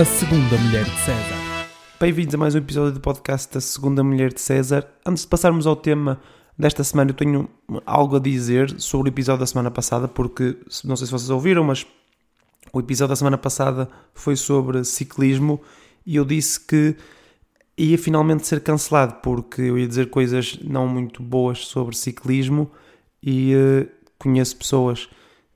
A Segunda Mulher de César. Bem-vindos a mais um episódio do podcast da Segunda Mulher de César. Antes de passarmos ao tema desta semana, eu tenho algo a dizer sobre o episódio da semana passada, porque não sei se vocês ouviram, mas o episódio da semana passada foi sobre ciclismo e eu disse que ia finalmente ser cancelado, porque eu ia dizer coisas não muito boas sobre ciclismo e uh, conheço pessoas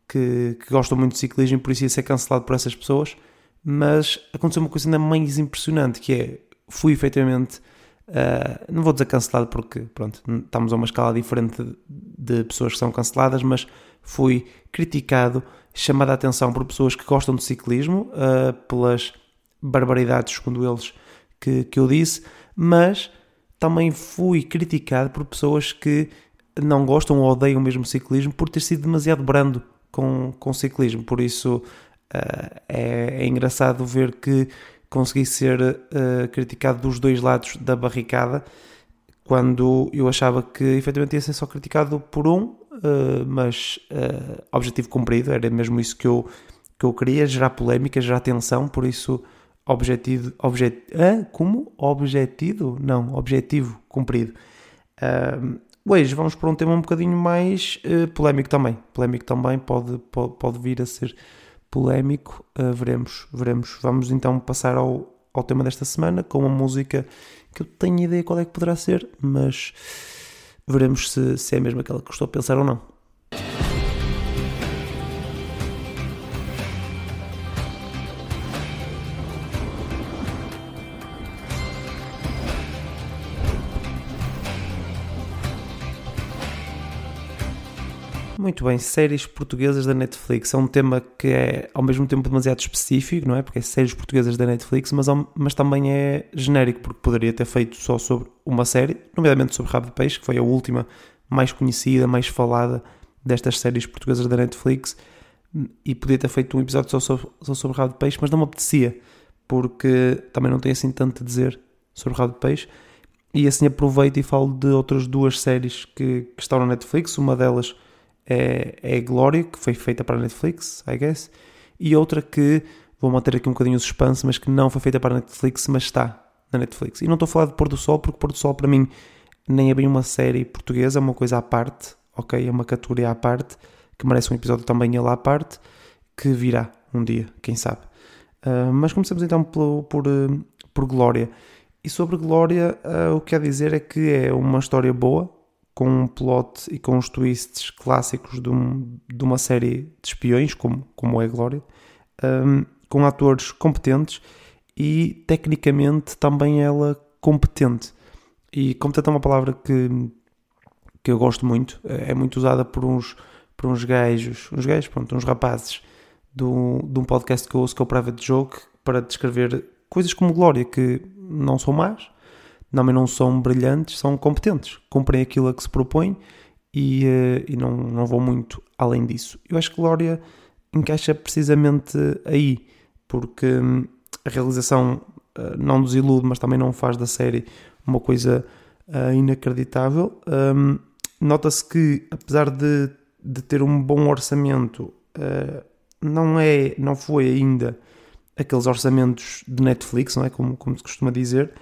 que, que, gostam muito de ciclismo por isso ia ser cancelado por essas pessoas. Mas aconteceu uma coisa ainda mais impressionante que é fui efetivamente. Uh, não vou dizer cancelado porque pronto, estamos a uma escala diferente de, pessoas que são canceladas, mas fui criticado, chamado a atenção por pessoas que gostam de ciclismo, uh, pelas barbaridades, segundo eles, que, que eu disse, mas também fui criticado por pessoas que não gostam ou odeiam mesmo ciclismo por ter sido demasiado brando com, com ciclismo. Por isso uh, é, é, engraçado ver que consegui ser uh, criticado dos dois lados da barricada quando eu achava que efetivamente ia ser só criticado por um, uh, mas objetivo cumprido, era mesmo isso que eu, que eu queria, gerar polémica, gerar tensão, por isso objetivo, objet, ah, como? Objetivo? Não, objetivo cumprido. Hoje vamos para um tema um bocadinho mais polémico também. Polémico também, pode, pode, pode vir a ser polémico. Uh, veremos, veremos. Vamos então passar ao, ao tema desta semana com uma música que eu tenho ideia qual é que poderá ser, mas veremos se, se é mesmo aquela que estou a pensar ou não. Muito bem, séries portuguesas da Netflix. É um tema que é ao mesmo tempo demasiado específico, não é? Porque é séries portuguesas da Netflix, mas, mas também é genérico, porque poderia ter feito só sobre uma série, nomeadamente sobre Rabo de Peixe, que foi a última mais conhecida, mais falada destas séries portuguesas da Netflix, e podia ter feito um episódio só sobre, só sobre Rabo de Peixe, mas não me apetecia, porque também não tenho assim tanto a dizer sobre Rabo de Peixe. E assim aproveito e falo de outras duas séries que, que estão na Netflix, uma delas é, é Glória, que foi feita para a Netflix, I guess, e outra que vou manter aqui um bocadinho o suspense, mas que não foi feita para a Netflix, mas está na Netflix. E não estou a falar de Pôr do Sol, porque Pôr do Sol para mim nem é bem uma série portuguesa, é uma coisa à parte, ok? É uma categoria à parte, que merece um episódio também ele à parte, que virá um dia, quem sabe. Uh, mas começamos então por, por, por Glória. E sobre Glória, uh, o que quer dizer é que é uma história boa, com um plot e com os twists clássicos de, um, de uma série de espiões, como, como é Glória, um, com atores competentes e tecnicamente também ela competente. E competente é uma palavra que, que eu gosto muito, é muito usada por uns, por uns gajos, uns gajos, pronto, uns rapazes do, de um podcast que eu ouço que é o Private Joke para descrever coisas como Glória que não são más, também não são brilhantes, são competentes, cumprem aquilo a que se propõe e, uh, e não, não vão muito além disso. Eu acho que Glória encaixa precisamente aí, porque hum, a realização uh, não nos ilude, mas também não faz da série uma coisa uh, inacreditável. Um, Nota-se que, apesar de, de ter um bom orçamento, não, é, não foi ainda aqueles orçamentos de Netflix, não é? Como, como se costuma dizer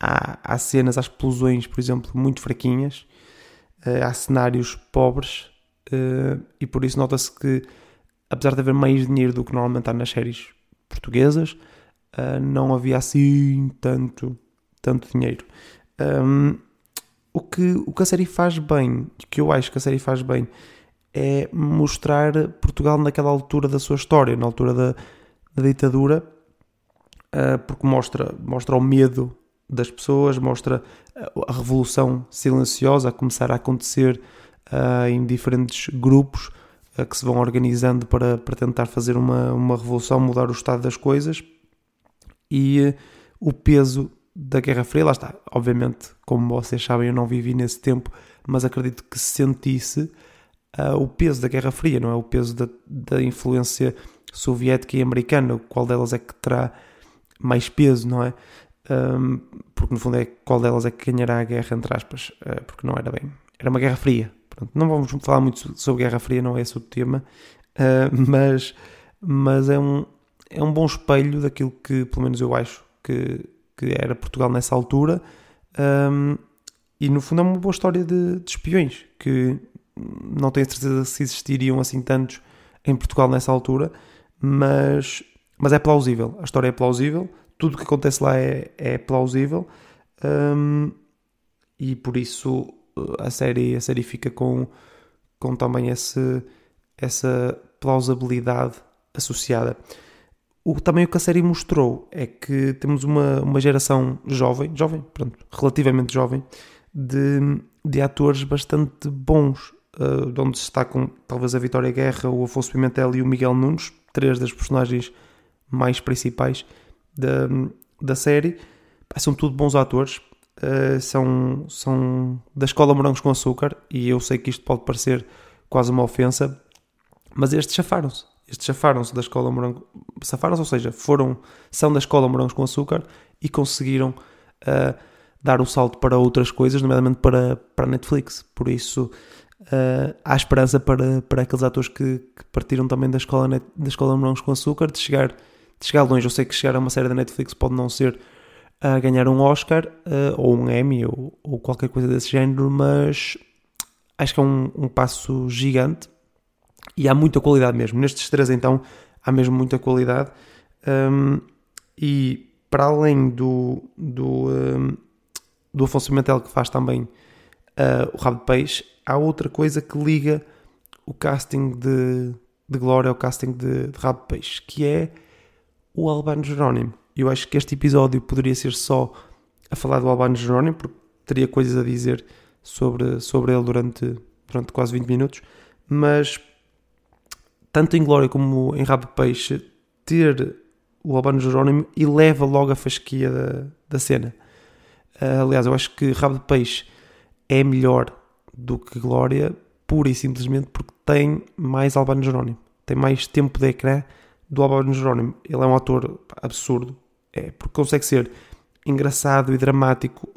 há, há cenas, há explosões, por exemplo, muito fraquinhas, uh, há cenários pobres uh, e por isso nota-se que, apesar de haver mais dinheiro do que normalmente há nas séries portuguesas, uh, não havia assim tanto, tanto dinheiro. Um, o, que, o que a série faz bem, que eu acho que a série faz bem, é mostrar Portugal naquela altura da sua história, na altura da, da ditadura, porque mostra, mostra o medo das pessoas, mostra a revolução silenciosa a começar a acontecer uh, em diferentes grupos uh, que se vão organizando para, para tentar fazer uma, uma revolução, mudar o estado das coisas e uh, o peso da Guerra Fria, lá está, obviamente, como vocês sabem, eu não vivi nesse tempo, mas acredito que sentisse o peso da Guerra Fria, não é? O peso da, da influência soviética e americana, qual delas é que terá mais peso, não é? Um, porque no fundo é qual delas é que ganhará a guerra, entre aspas, uh, porque não era bem. Era uma guerra fria. Pronto, não vamos falar muito sobre Guerra Fria, não é esse o tema, uh, mas, mas é, um, é um bom espelho daquilo que, pelo menos eu acho, que, que era Portugal nessa altura. Um, e no fundo é uma boa história de, de espiões, que não tenho certeza se existiriam assim tantos em Portugal nessa altura, mas, mas é plausível. A história é plausível, tudo o que acontece lá é, é plausível um, e por isso uh, a série, a série fica com, com também esse, essa plausibilidade associada. O, também o que a série mostrou é que temos uma, uma geração jovem, jovem, pronto, relativamente jovem, de, de atores bastante bons, uh, de onde se destacam talvez a Vitória Guerra, o Afonso Pimentel e o Miguel Nunes, três das personagens mais principais da, da série. São tudo bons atores, uh, são, são da escola Morangos com Açúcar, e eu sei que isto pode parecer quase uma ofensa, mas estes chafaram-se. Estes chafaram-se da escola Morangos, safaram-se, ou seja, foram, são da escola Morangos com Açúcar e conseguiram uh, dar o salto para outras coisas, nomeadamente para, para a Netflix. Por isso, uh, há esperança para, para aqueles atores que, que partiram também da escola, da escola Morangos com Açúcar de chegar, de chegar longe. Eu sei que chegar a uma série da Netflix pode não ser a ganhar um Oscar uh, ou um Emmy ou, ou, qualquer coisa desse género, mas acho que é um, um passo gigante e há muita qualidade mesmo. Nestes três, então, há mesmo muita qualidade. Um, e para além do, do, um, do Afonso Pimentel, que faz também uh, o Rabo de Peixe, há outra coisa que liga o casting de, de Glória ao casting de, de Rabo de Peixe, que é o Albano Jerónimo. Eu acho que este episódio poderia ser só a falar do Albano Jerónimo, porque teria coisas a dizer sobre, sobre ele durante, durante quase 20 minutos, mas tanto em Glória como em Rabo de Peixe, ter o Albano Jerónimo eleva logo a fasquia da, da cena. Uh, aliás, eu acho que Rabo de Peixe é melhor do que Glória, pura e simplesmente porque tem mais Albano Jerónimo. Tem mais tempo de ecrã do Albano Jerónimo. Ele é um ator absurdo, é, porque consegue ser engraçado e dramático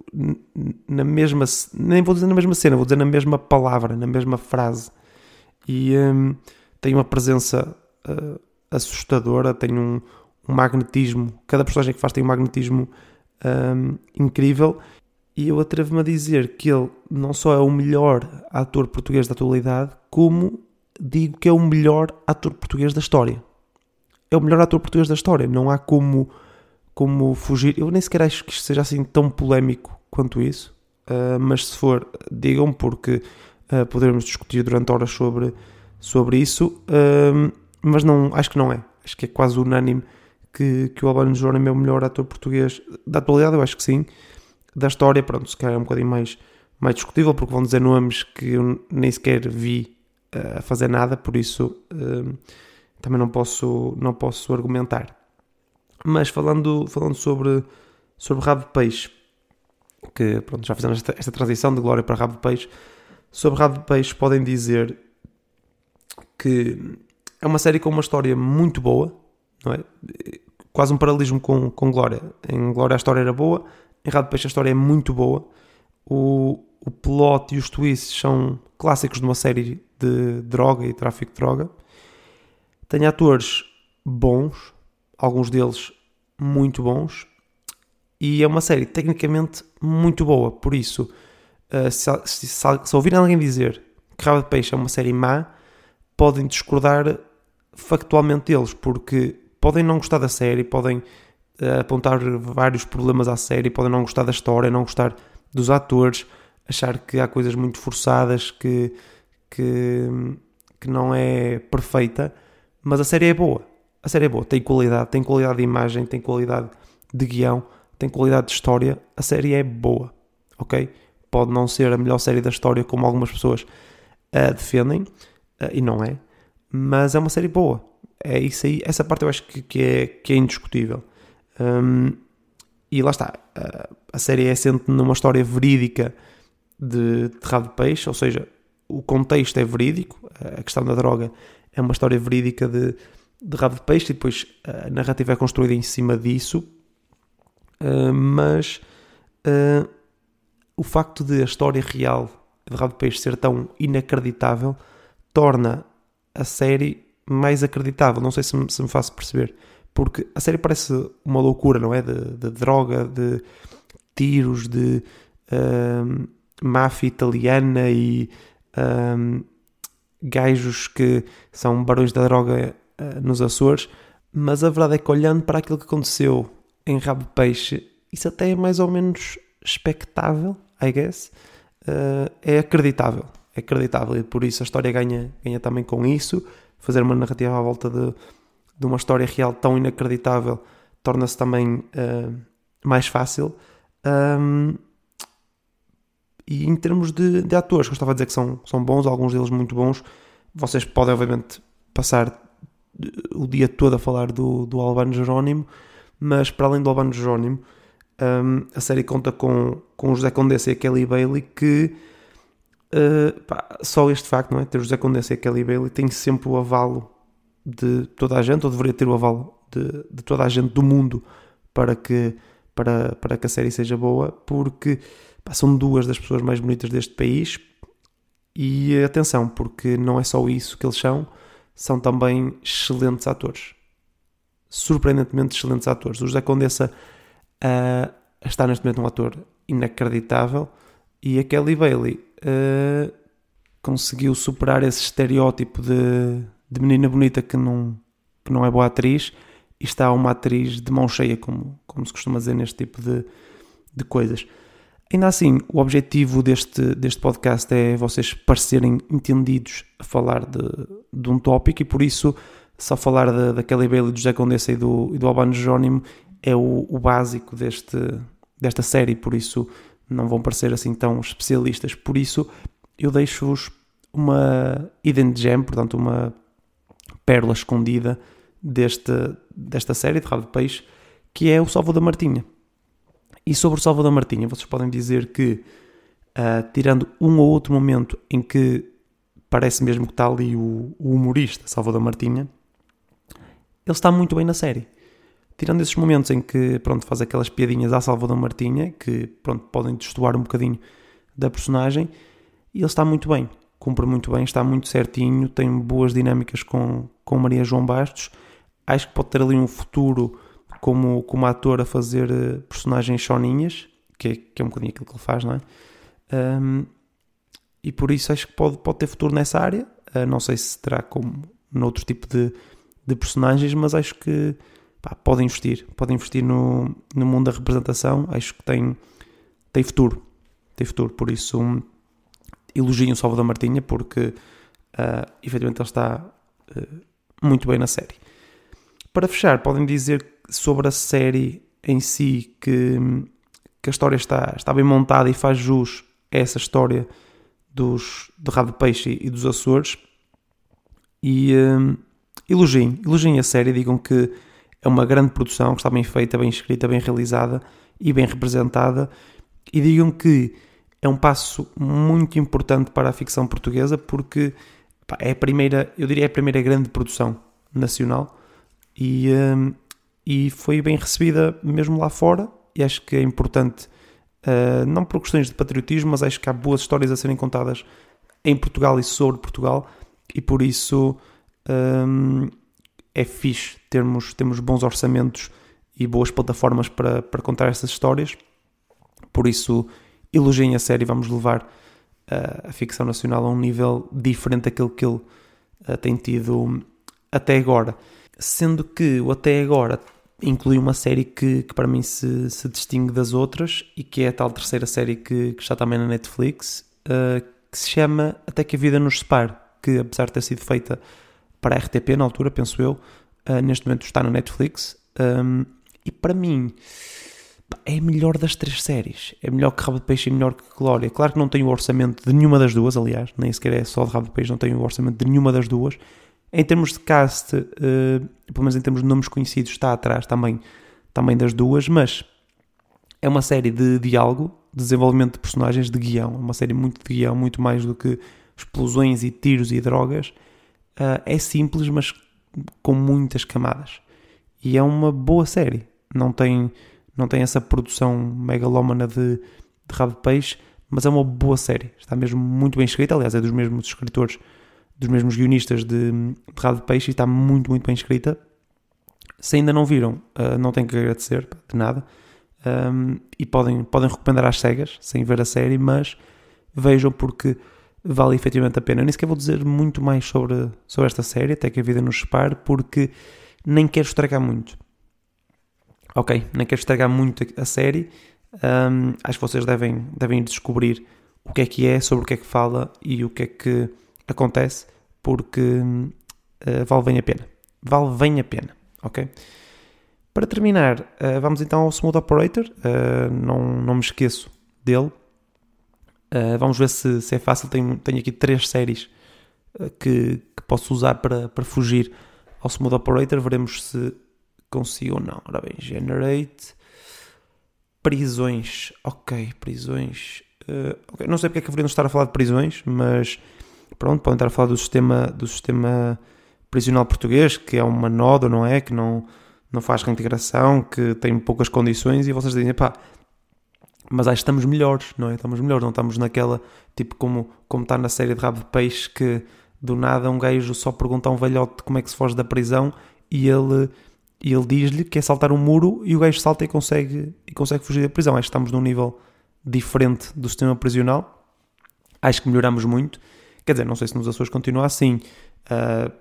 na mesma, nem vou dizer na mesma cena, vou dizer na mesma palavra, na mesma frase. E um, tem uma presença uh, assustadora, tem um, um, magnetismo, cada personagem que faz tem um magnetismo um, incrível. E eu atrevo-me a dizer que ele não só é o melhor ator português da atualidade, como digo que é o melhor ator português da história. É o melhor ator português da história. Não há como, como fugir. Eu nem sequer acho que isto seja assim tão polémico quanto isso. Uh, mas se for, digam, porque uh, poderemos discutir durante horas sobre sobre isso, um, mas não, acho que não é. Acho que é quase unânime que, que o Albano Jerónimo é o melhor ator português da atualidade, eu acho que sim. Da história, pronto, se calhar é um bocadinho mais, mais discutível, porque vão dizer nomes que eu nem sequer vi uh, a fazer nada, por isso uh, também não posso, não posso argumentar. Mas falando, falando sobre, sobre Rabo de Peixe, que pronto, já fizemos esta, esta transição de Glória para Rabo de Peixe, sobre Rabo de Peixe podem dizer que é uma série com uma história muito boa, não é? Quase um paralelismo com, com Glória. Em Glória a história era boa, em Rádio Peixe a história é muito boa. O, o plot e os twists são clássicos de uma série de droga e tráfico de droga. Tem atores bons, alguns deles muito bons, e é uma série tecnicamente muito boa. Por isso, se, se, se, se ouvirem alguém dizer que Rabo de Peixe é uma série má, podem discordar factualmente deles, porque podem não gostar da série, podem uh, apontar vários problemas à série, podem não gostar da história, não gostar dos atores, achar que há coisas muito forçadas, que, que, que não é perfeita, mas a série é boa. A série é boa, tem qualidade, tem qualidade de imagem, tem qualidade de guião, tem qualidade de história. A série é boa, ok? Pode não ser a melhor série da história, como algumas pessoas uh, defendem, uh, e não é, mas é uma série boa. É isso aí, essa parte eu acho que, que é, que é indiscutível. Um, e lá está, uh, a série é assente numa história verídica de, de rabo de peixe, ou seja, o contexto é verídico, a questão da droga é uma história verídica de, de rabo de peixe e depois a narrativa é construída em cima disso, uh, mas uh, o facto de a história real de rabo de peixe ser tão inacreditável torna a série mais acreditável. Não sei se me, se me faço perceber. porque a série parece uma loucura, não é? De, de droga, de tiros, de uh, máfia italiana e gajos que são barões da droga uh, nos Açores, mas a verdade é que olhando para aquilo que aconteceu em Rabo Peixe, isso até é mais ou menos expectável, I guess, uh, é acreditável, é acreditável e por isso a história ganha, ganha também com isso, fazer uma narrativa à volta de, de uma história real tão inacreditável torna-se também uh, mais fácil. Um, e em termos de, de atores, que eu estava a dizer que são, são bons, alguns deles muito bons, vocês podem obviamente passar o dia todo a falar do, do Albano Jerónimo, mas para além do Albano Jerónimo, um, a série conta com, com o José Condessa e a Kelly Bailey, que uh, pá, só este facto, não é? Ter José Condessa e a Kelly Bailey tem sempre o avalo de toda a gente, ou deveria ter o avalo de, de toda a gente do mundo para que, para, para que a série seja boa, porque são duas das pessoas mais bonitas deste país. E atenção, porque não é só isso que eles são, são também excelentes atores. Surpreendentemente excelentes atores. O José Condessa uh, está neste momento um ator inacreditável e a Kelly Bailey uh, conseguiu superar esse estereótipo de, de menina bonita que não, que não é boa atriz e está uma atriz de mão cheia, como, como se costuma dizer neste tipo de, de coisas. Ainda assim, o objetivo deste, deste podcast é vocês parecerem entendidos a falar de, de um tópico e por isso só falar da, da Kelly Bailey, do José Condessa e do, e do Albano Jerónimo é o, o, básico deste, desta série, por isso não vão parecer assim tão especialistas. Por isso eu deixo-vos uma hidden gem, portanto uma pérola escondida deste, desta série de Rabo de Peixe, que é o Salvo da Martinha. E sobre o Salvador Martinha, vocês podem dizer que, uh, tirando um ou outro momento em que parece mesmo que está ali o, o humorista Salvador Martinha, ele está muito bem na série. Tirando esses momentos em que, pronto, faz aquelas piadinhas à Salvador Martinha, que, pronto, podem destoar um bocadinho da personagem, ele está muito bem, cumpre muito bem, está muito certinho, tem boas dinâmicas com, com Maria João Bastos. Acho que pode ter ali um futuro como, como ator a fazer eh, personagens choninhas, que é, que é um bocadinho aquilo que ele faz, não é? Um, e por isso acho que pode, pode ter futuro nessa área. Uh, não sei se terá como noutro tipo de, de personagens, mas acho que pá, pode investir. Pode investir no, no mundo da representação. Acho que tem, tem futuro. Tem futuro. Por isso, um, elogio o Salvador Martinha, porque uh, efetivamente ele está uh, muito bem na série. Para fechar, podem dizer sobre a série em si que, que a história está, está bem montada e faz jus a essa história dos, de Rabo Peixe e dos Açores. E um, elogiem, elogiem a série, digam que é uma grande produção, que está bem feita, bem escrita, bem realizada e bem representada. E digam que é um passo muito importante para a ficção portuguesa porque pá, é a primeira, eu diria, é a primeira grande produção nacional e, um, e foi bem recebida mesmo lá fora. E acho que é importante, uh, não por questões de patriotismo, mas acho que há boas histórias a serem contadas em Portugal e sobre Portugal, e por isso um, é fixe termos, termos bons orçamentos e boas plataformas para, para contar essas histórias. Por isso, elogiem a série, vamos levar uh, a ficção nacional a um nível diferente daquele que ele uh, tem tido até agora. Sendo que o até agora inclui uma série que, que para mim se, se, distingue das outras e que é a tal terceira série que, que está também na Netflix, uh, que se chama Até que a Vida nos Separe, que apesar de ter sido feita para a RTP na altura, penso eu, uh, neste momento está na Netflix. Um, e para mim é melhor das três séries. É melhor que Rabo de Peixe e melhor que Glória. Claro que não tem o orçamento de nenhuma das duas, aliás, nem sequer é só de Rabo de Peixe, não tem o orçamento de nenhuma das duas em termos de cast, uh, pelo menos em termos de nomes conhecidos, está atrás também, também das duas, mas é uma série de diálogo, de desenvolvimento de personagens, de guião. É uma série muito de guião, muito mais do que explosões e tiros e drogas. Uh, é simples, mas com muitas camadas. E é uma boa série. Não tem, não tem essa produção megalómana de, de rabo de peixe, mas é uma boa série. Está mesmo muito bem escrita. Aliás, é dos mesmos escritores dos mesmos guionistas de, de de Peixe e está muito, muito bem escrita. Se ainda não viram, uh, não tenho que agradecer de nada. Um, e podem, podem recomendar às cegas, sem ver a série, mas vejam porque vale efetivamente a pena. Eu nem sequer vou dizer muito mais sobre, sobre esta série, até que a vida nos separe, porque nem quero estragar muito. Ok, nem quero estragar muito a série. Um, acho que vocês devem, devem descobrir o que é que é, sobre o que é que fala e o que é que acontece, porque uh, vale bem a pena. Vale bem a pena, ok? Para terminar, uh, vamos então ao Smooth Operator. Uh, não, não me esqueço dele. Uh, vamos ver se, se, é fácil. Tenho, tenho aqui três séries que, que, posso usar para, para fugir ao Smooth Operator. Veremos se consigo ou não. Ora bem, Generate. Prisões. Ok, prisões. Okay. Não sei porque é que deveríamos estar a falar de prisões, mas pronto, podem estar a falar do sistema, do sistema prisional português, que é uma noda, não é? Que não não faz reintegração, que tem poucas condições e vocês dizem, pá, mas que estamos melhores, não é? Estamos melhores, não estamos naquela, tipo como, como está na série de Rabo de Peixe, que do nada um gajo só pergunta a um velhote como é que se foge da prisão e ele, ele diz-lhe que é saltar um muro e o gajo salta e consegue, e consegue fugir da prisão. Acho que estamos num nível diferente do sistema prisional. Acho que melhoramos muito. Quer dizer, não sei se nos Açores continua assim. Uh,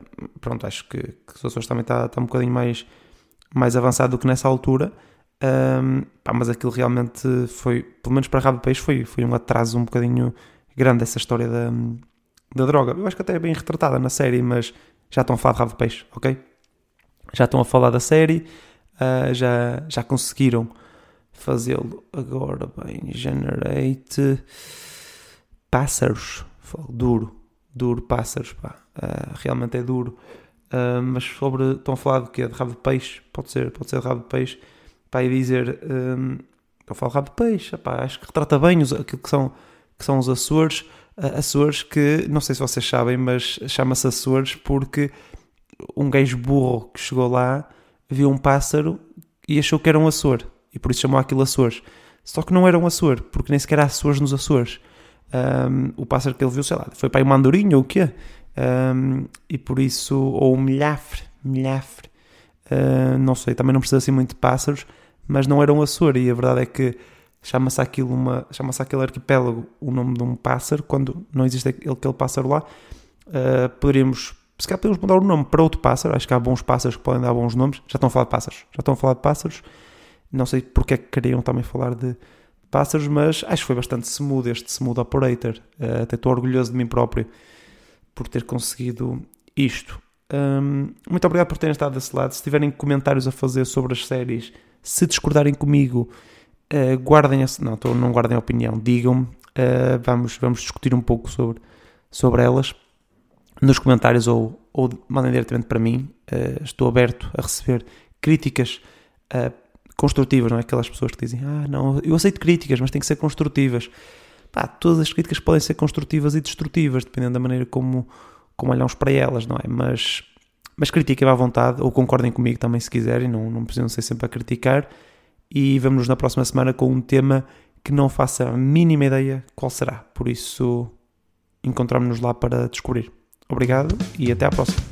pronto, acho que, que os Açores também está, está um bocadinho mais mais avançado do que nessa altura. Um, pá, mas aquilo realmente foi, pelo menos para Rabo de Peixe, foi, foi um atraso um bocadinho grande essa história da, da droga. Eu acho que até é bem retratada na série, mas já estão a falar de Rabo Peixe, ok? Já estão a falar da série, uh, já, já conseguiram fazê-lo. Agora, bem, Generate Pássaros, duro, duro Pássaros, pá, uh, realmente é duro. Uh, mas sobre. Estão a falar do que é de rabo de peixe? Pode ser, pode ser de rabo de peixe. Para dizer. Um, eu falo rabo de peixe, acho que retrata bem os, aquilo que são, que são os Açores. Uh, Açores que, não sei se vocês sabem, mas chama-se Açores porque um gajo burro que chegou lá viu um pássaro e achou que era um Açor. E por isso chamou aquilo Açores. Só que não era um Açor, porque nem sequer há Açores nos Açores. Um, o pássaro que ele viu, sei lá, foi para aí um mandorinho ou o quê? um, e por isso, ou milhafre, milhafre, uh, não sei, também não precisa assim muito de pássaros, mas não era um Açor, e a verdade é que chama-se aquilo uma, chama-se aquele arquipélago o nome de um pássaro, quando não existe aquele, aquele pássaro lá, uh, poderíamos, se calhar podemos mudar o nome para outro pássaro, acho que há bons pássaros que podem dar bons nomes, já estão a falar de pássaros, já estão a falar de pássaros, não sei porque é que queriam também falar de pássaros, mas acho que foi bastante smooth este smooth operator, uh, até estou orgulhoso de mim próprio, por ter conseguido isto. Um, muito obrigado por terem estado desse lado. Se tiverem comentários a fazer sobre as séries, se discordarem comigo, uh, guardem a, não, tô, não guardem a opinião, digam-me. Uh, vamos, vamos discutir um pouco sobre, sobre elas nos comentários ou, ou mandem diretamente para mim. Estou aberto a receber críticas construtivas, não é? Aquelas pessoas que dizem, ah, não, eu aceito críticas, mas tem que ser construtivas pá, todas as críticas podem ser construtivas e destrutivas, dependendo da maneira como, como olhamos para elas, não é? Mas, mas critiquem à vontade, ou concordem comigo também se quiserem, não, não precisam ser sempre a criticar. E vamos-nos na próxima semana com um tema que não faça a mínima ideia qual será. Por isso, encontramos-nos lá para descobrir. Obrigado e até à próxima.